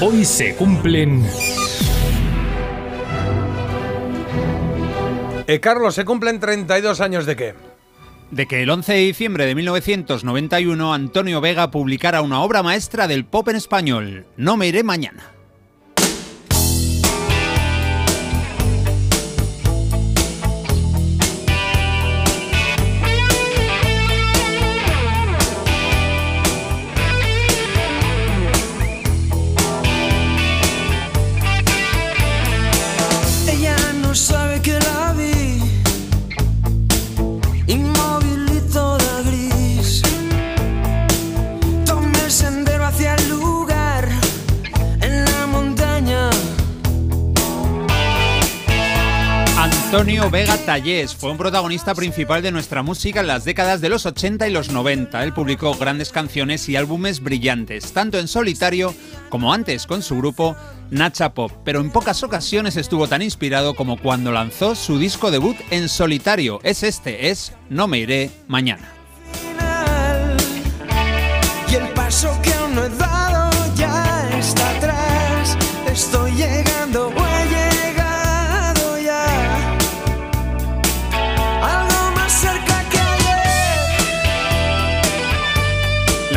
Hoy se cumplen... Eh, Carlos, ¿se cumplen 32 años de qué? De que el 11 de diciembre de 1991 Antonio Vega publicara una obra maestra del pop en español, No me iré mañana. Antonio Vega Tallés fue un protagonista principal de nuestra música en las décadas de los 80 y los 90. Él publicó grandes canciones y álbumes brillantes, tanto en solitario como antes con su grupo Nacha Pop, pero en pocas ocasiones estuvo tan inspirado como cuando lanzó su disco debut en solitario. Es este, es No me iré mañana.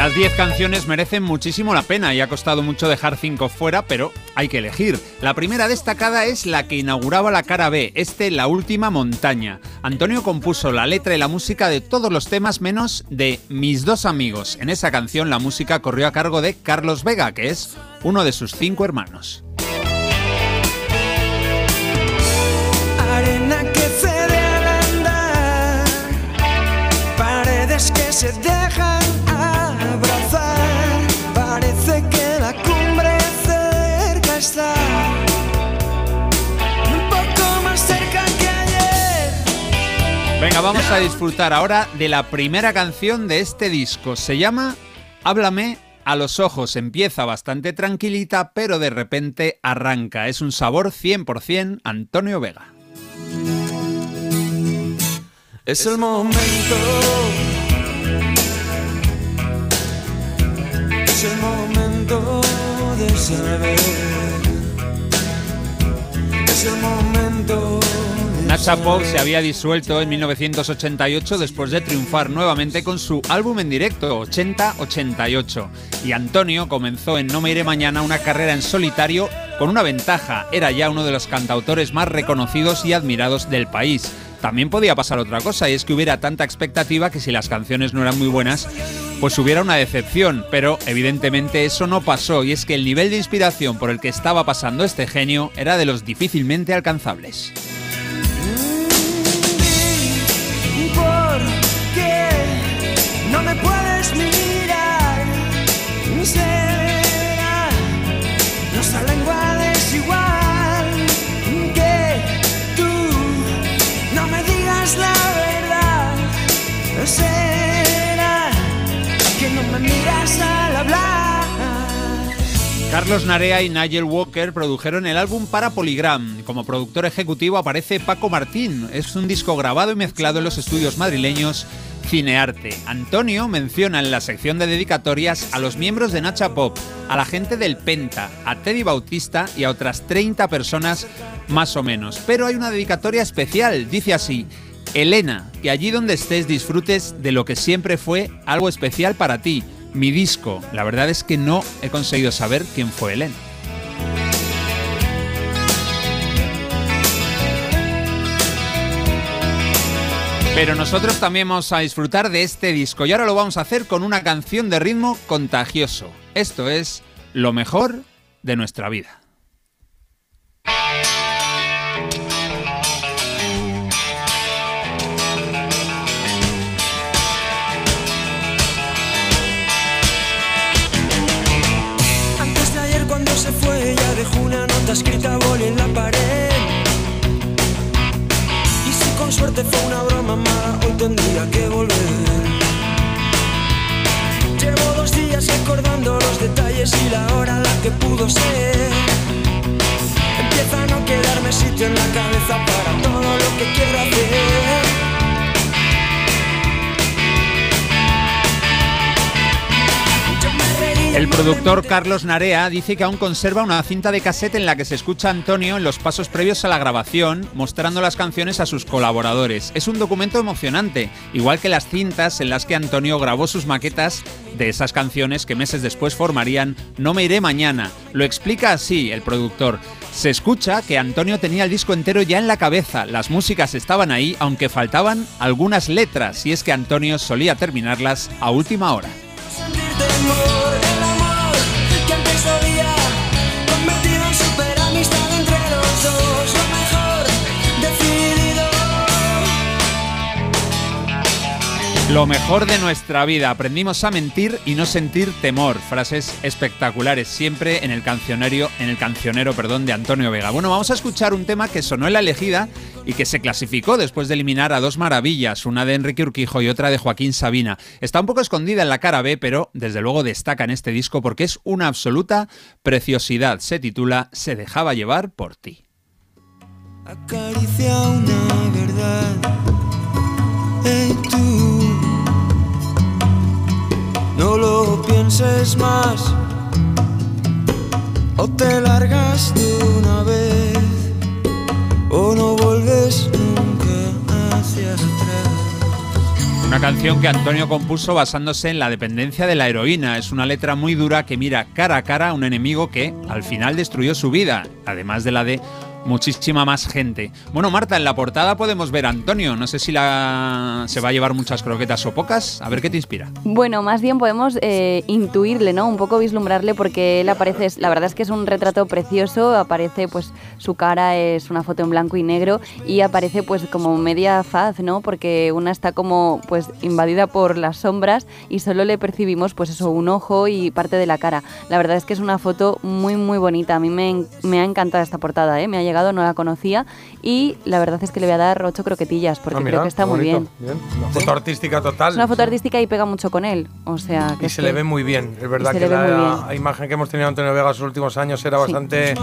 Las 10 canciones merecen muchísimo la pena y ha costado mucho dejar 5 fuera, pero hay que elegir. La primera destacada es la que inauguraba la cara B, este La Última Montaña. Antonio compuso la letra y la música de todos los temas menos de Mis dos amigos. En esa canción la música corrió a cargo de Carlos Vega, que es uno de sus cinco hermanos. Venga, vamos a disfrutar ahora de la primera canción de este disco. Se llama Háblame a los ojos. Empieza bastante tranquilita, pero de repente arranca. Es un sabor 100% Antonio Vega. Es el momento. Es el momento de saber momento. Nacha Pop se había disuelto en 1988 después de triunfar nuevamente con su álbum en directo 80-88 y Antonio comenzó en No me iré mañana una carrera en solitario con una ventaja, era ya uno de los cantautores más reconocidos y admirados del país. También podía pasar otra cosa y es que hubiera tanta expectativa que si las canciones no eran muy buenas, pues hubiera una decepción, pero evidentemente eso no pasó y es que el nivel de inspiración por el que estaba pasando este genio era de los difícilmente alcanzables. Carlos Narea y Nigel Walker produjeron el álbum para Polygram. Como productor ejecutivo aparece Paco Martín. Es un disco grabado y mezclado en los estudios madrileños Cinearte. Antonio menciona en la sección de dedicatorias a los miembros de Nacha Pop, a la gente del Penta, a Teddy Bautista y a otras 30 personas más o menos. Pero hay una dedicatoria especial, dice así. Elena, que allí donde estés disfrutes de lo que siempre fue algo especial para ti mi disco. La verdad es que no he conseguido saber quién fue Elena. Pero nosotros también vamos a disfrutar de este disco y ahora lo vamos a hacer con una canción de ritmo contagioso. Esto es lo mejor de nuestra vida. Empieza a no quedarme sitio en la cabeza para El productor Carlos Narea dice que aún conserva una cinta de cassette en la que se escucha a Antonio en los pasos previos a la grabación, mostrando las canciones a sus colaboradores. Es un documento emocionante, igual que las cintas en las que Antonio grabó sus maquetas de esas canciones que meses después formarían No me iré mañana. Lo explica así el productor. Se escucha que Antonio tenía el disco entero ya en la cabeza, las músicas estaban ahí, aunque faltaban algunas letras, y es que Antonio solía terminarlas a última hora. Lo mejor de nuestra vida, aprendimos a mentir y no sentir temor. Frases espectaculares siempre en el cancionario, en el cancionero, perdón, de Antonio Vega. Bueno, vamos a escuchar un tema que sonó en la elegida y que se clasificó después de eliminar a dos maravillas, una de Enrique Urquijo y otra de Joaquín Sabina. Está un poco escondida en la cara B, pero desde luego destaca en este disco porque es una absoluta preciosidad. Se titula Se dejaba llevar por ti. Acaricia una verdad. Tú, pienses más. O te largas de una vez, o no vuelves nunca hacia atrás. Una canción que Antonio compuso basándose en la dependencia de la heroína. Es una letra muy dura que mira cara a cara a un enemigo que al final destruyó su vida, además de la de muchísima más gente. Bueno, Marta, en la portada podemos ver a Antonio. No sé si la... se va a llevar muchas croquetas o pocas. A ver qué te inspira. Bueno, más bien podemos eh, intuirle, ¿no? Un poco vislumbrarle porque él aparece, la verdad es que es un retrato precioso, aparece pues su cara es una foto en blanco y negro y aparece pues como media faz, ¿no? Porque una está como pues invadida por las sombras y solo le percibimos pues eso, un ojo y parte de la cara. La verdad es que es una foto muy muy bonita, a mí me, me ha encantado esta portada, ¿eh? Me ha llegado, no la conocía y la verdad es que le voy a dar ocho croquetillas porque Ah, mira, creo que está muy bonito, bien. Una foto artística total. Es una foto artística y pega mucho con él, o sea que Y se que- le ve muy bien. Es verdad que la bien. imagen que hemos tenido de Antonio Vega en sus últimos años era Sí. bastante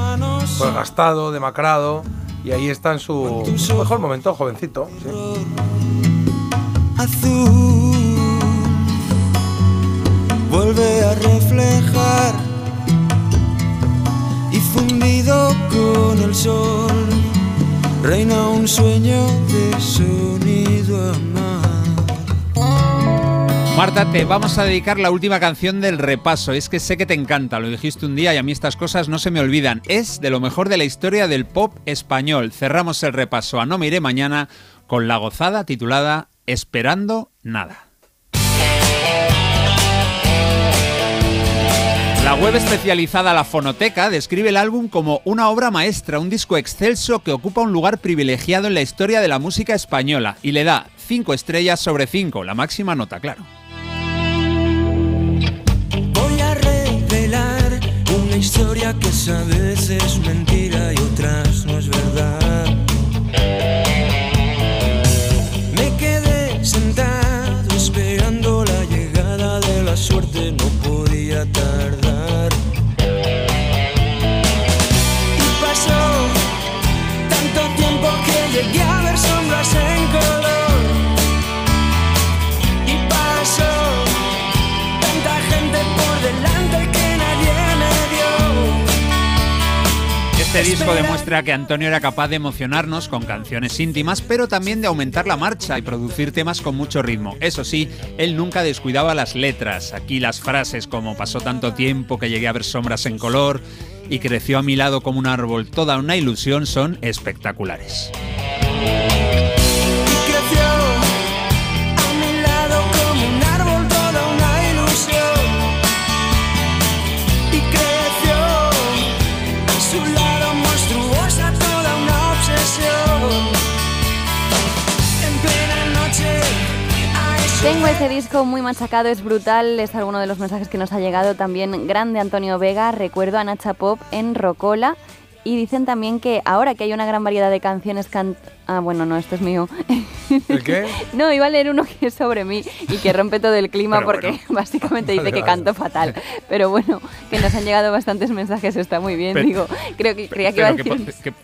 pues, gastado, demacrado. Y ahí está en su mejor momento, jovencito. sí. azul vuelve a reflejar y fundido con el sol reina un sueño de sonido amar. Marta, te vamos a dedicar la última canción del repaso. Es que sé que te encanta, lo dijiste un día y a mí estas cosas no se me olvidan. Es de lo mejor de la historia del pop español. Cerramos el repaso a No me iré mañana con la gozada titulada Esperando nada. La web especializada La Fonoteca describe el álbum como una obra maestra, un disco excelso que ocupa un lugar privilegiado en la historia de la música española y le da 5 estrellas sobre 5, la máxima nota, claro. Voy a revelar una historia que a veces mentira y otras Este disco demuestra que Antonio era capaz de emocionarnos con canciones íntimas, pero también de aumentar la marcha y producir temas con mucho ritmo. Eso sí, él nunca descuidaba las letras. Aquí las frases como pasó tanto tiempo que llegué a ver sombras en color y creció a mi lado como un árbol, toda una ilusión, son espectaculares. Disco muy machacado, es brutal, es alguno de los mensajes que nos ha llegado también grande Antonio Vega, recuerdo a Nacha Pop en Rocola y dicen también que ahora que hay una gran variedad de canciones can... Ah, bueno, no, esto es mío. ¿El qué? No, iba a leer uno que es sobre mí y que rompe todo el clima Pero porque bueno. básicamente dice Vale, que vale. canto fatal. Pero bueno, que nos han llegado bastantes mensajes, está muy bien, Pero- digo. Creo que creía que iba a Pero decir... que, que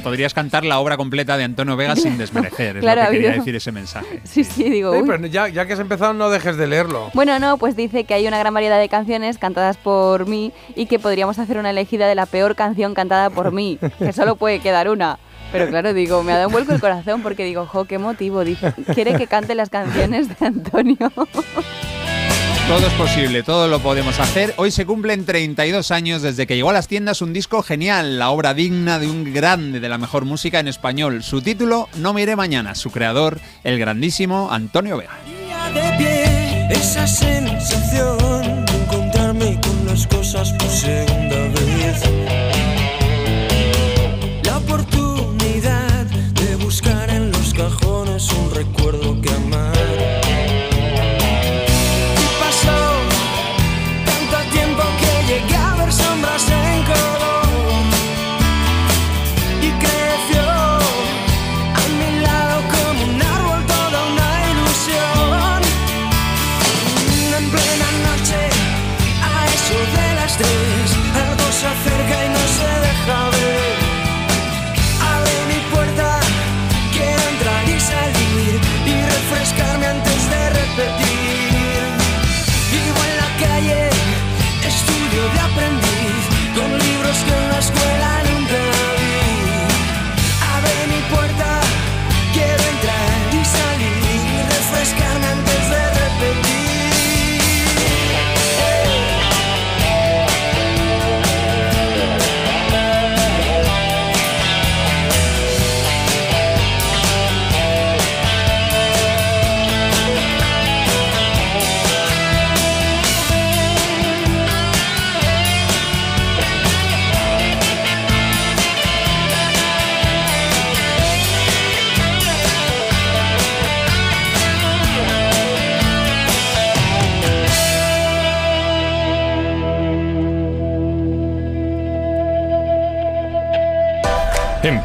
podrías cantar la obra completa de Antonio Vega sin desmerecer. Es Claro, lo ha que quería decir ese mensaje. Sí, sí, digo. Sí, pero ya, ya que has empezado, no dejes de leerlo. Bueno, no, pues dice que hay una gran variedad de canciones cantadas por mí y que podríamos hacer una elegida de la peor canción cantada por mí, que solo puede quedar una. Pero claro, digo, me ha dado un vuelco el corazón porque digo, jo, qué motivo. Dice, quiere que cante las canciones de Antonio. Todo es posible, todo lo podemos hacer. Hoy se cumplen 32 años desde que llegó a las tiendas un disco genial, la obra digna de un grande de la mejor música en español. Su título, No me iré mañana. Su creador, el grandísimo Antonio Vega.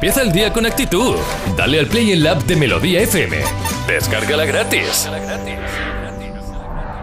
Empieza el día con actitud. Dale al play en la app de Melodía FM. Descárgala gratis.